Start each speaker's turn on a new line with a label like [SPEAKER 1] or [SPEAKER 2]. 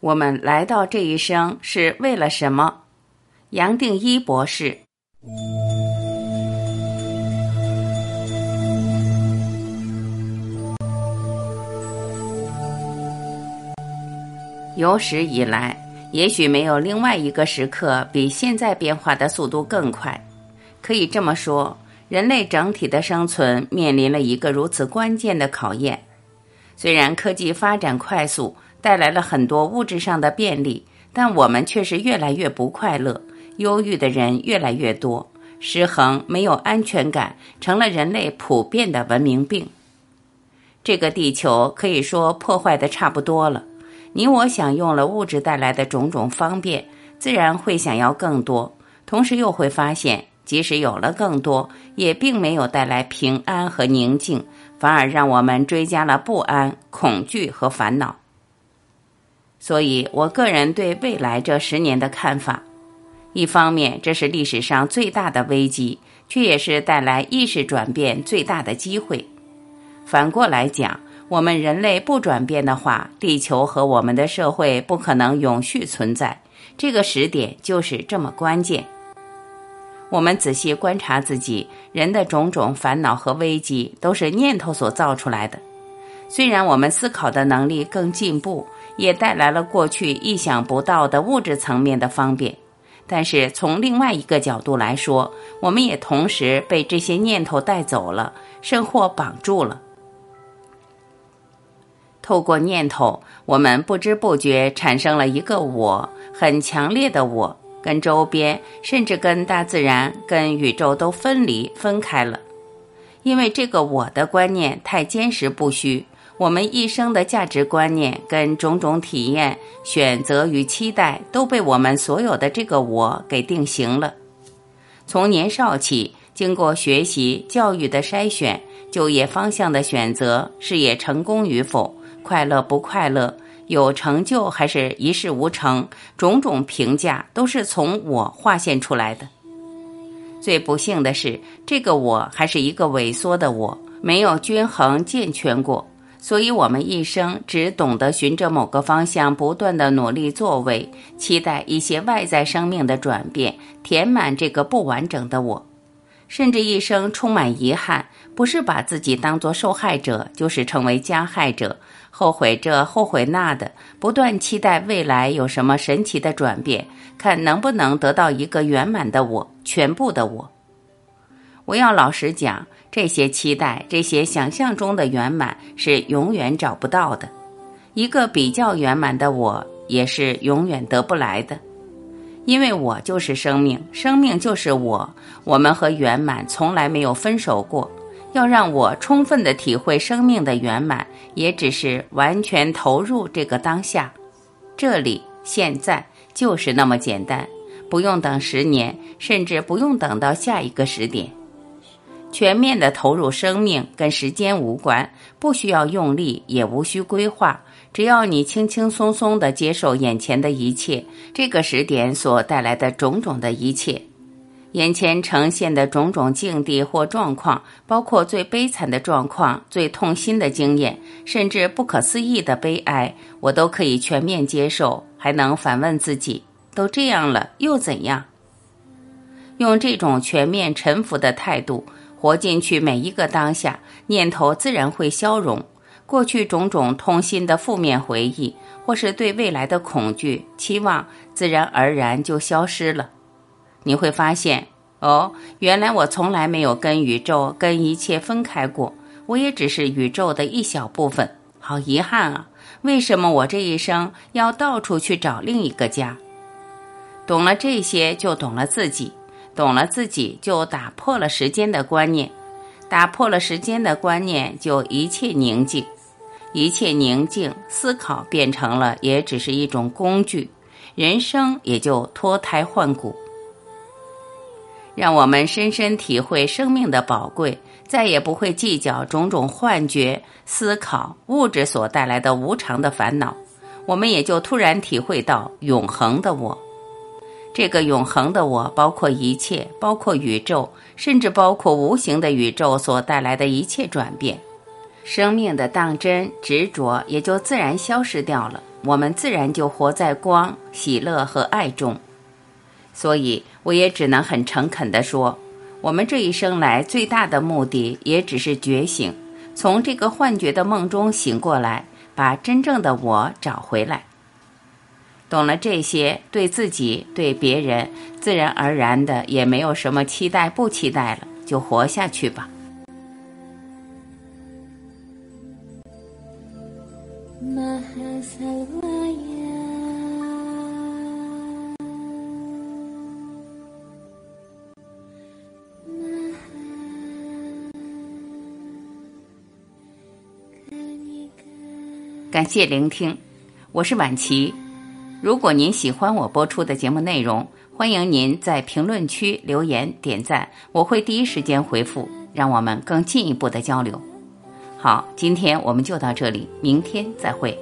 [SPEAKER 1] 我们来到这一生是为了什么？杨定一博士。有史以来，也许没有另外一个时刻比现在变化的速度更快。可以这么说，人类整体的生存面临了一个如此关键的考验。虽然科技发展快速。带来了很多物质上的便利，但我们却是越来越不快乐，忧郁的人越来越多，失衡、没有安全感成了人类普遍的文明病。这个地球可以说破坏的差不多了。你我享用了物质带来的种种方便，自然会想要更多，同时又会发现，即使有了更多，也并没有带来平安和宁静，反而让我们追加了不安、恐惧和烦恼。所以，我个人对未来这十年的看法，一方面，这是历史上最大的危机，却也是带来意识转变最大的机会。反过来讲，我们人类不转变的话，地球和我们的社会不可能永续存在。这个时点就是这么关键。我们仔细观察自己，人的种种烦恼和危机，都是念头所造出来的。虽然我们思考的能力更进步。也带来了过去意想不到的物质层面的方便，但是从另外一个角度来说，我们也同时被这些念头带走了，甚或绑住了。透过念头，我们不知不觉产生了一个我，很强烈的我，跟周边，甚至跟大自然、跟宇宙都分离分开了，因为这个我的观念太坚实不虚。我们一生的价值观念跟种种体验、选择与期待，都被我们所有的这个我给定型了。从年少起，经过学习、教育的筛选、就业方向的选择、事业成功与否、快乐不快乐、有成就还是一事无成，种种评价都是从我划线出来的。最不幸的是，这个我还是一个萎缩的我，没有均衡健全过。所以，我们一生只懂得循着某个方向不断的努力作为，期待一些外在生命的转变，填满这个不完整的我，甚至一生充满遗憾，不是把自己当作受害者，就是成为加害者，后悔这后悔那的，不断期待未来有什么神奇的转变，看能不能得到一个圆满的我，全部的我。我要老实讲。这些期待，这些想象中的圆满是永远找不到的。一个比较圆满的我，也是永远得不来的。因为我就是生命，生命就是我。我们和圆满从来没有分手过。要让我充分的体会生命的圆满，也只是完全投入这个当下，这里现在就是那么简单，不用等十年，甚至不用等到下一个时点。全面的投入生命跟时间无关，不需要用力，也无需规划，只要你轻轻松松的接受眼前的一切，这个时点所带来的种种的一切，眼前呈现的种种境地或状况，包括最悲惨的状况、最痛心的经验，甚至不可思议的悲哀，我都可以全面接受，还能反问自己：都这样了，又怎样？用这种全面臣服的态度。活进去每一个当下，念头自然会消融，过去种种痛心的负面回忆，或是对未来的恐惧、期望，自然而然就消失了。你会发现，哦，原来我从来没有跟宇宙、跟一切分开过，我也只是宇宙的一小部分。好遗憾啊！为什么我这一生要到处去找另一个家？懂了这些，就懂了自己。懂了自己，就打破了时间的观念；打破了时间的观念，就一切宁静，一切宁静。思考变成了，也只是一种工具，人生也就脱胎换骨。让我们深深体会生命的宝贵，再也不会计较种种幻觉、思考、物质所带来的无常的烦恼。我们也就突然体会到永恒的我。这个永恒的我，包括一切，包括宇宙，甚至包括无形的宇宙所带来的一切转变，生命的当真执着也就自然消失掉了。我们自然就活在光、喜乐和爱中。所以，我也只能很诚恳地说，我们这一生来最大的目的，也只是觉醒，从这个幻觉的梦中醒过来，把真正的我找回来。懂了这些，对自己、对别人，自然而然的也没有什么期待不期待了，就活下去吧。感谢聆听，我是晚琪。如果您喜欢我播出的节目内容，欢迎您在评论区留言点赞，我会第一时间回复，让我们更进一步的交流。好，今天我们就到这里，明天再会。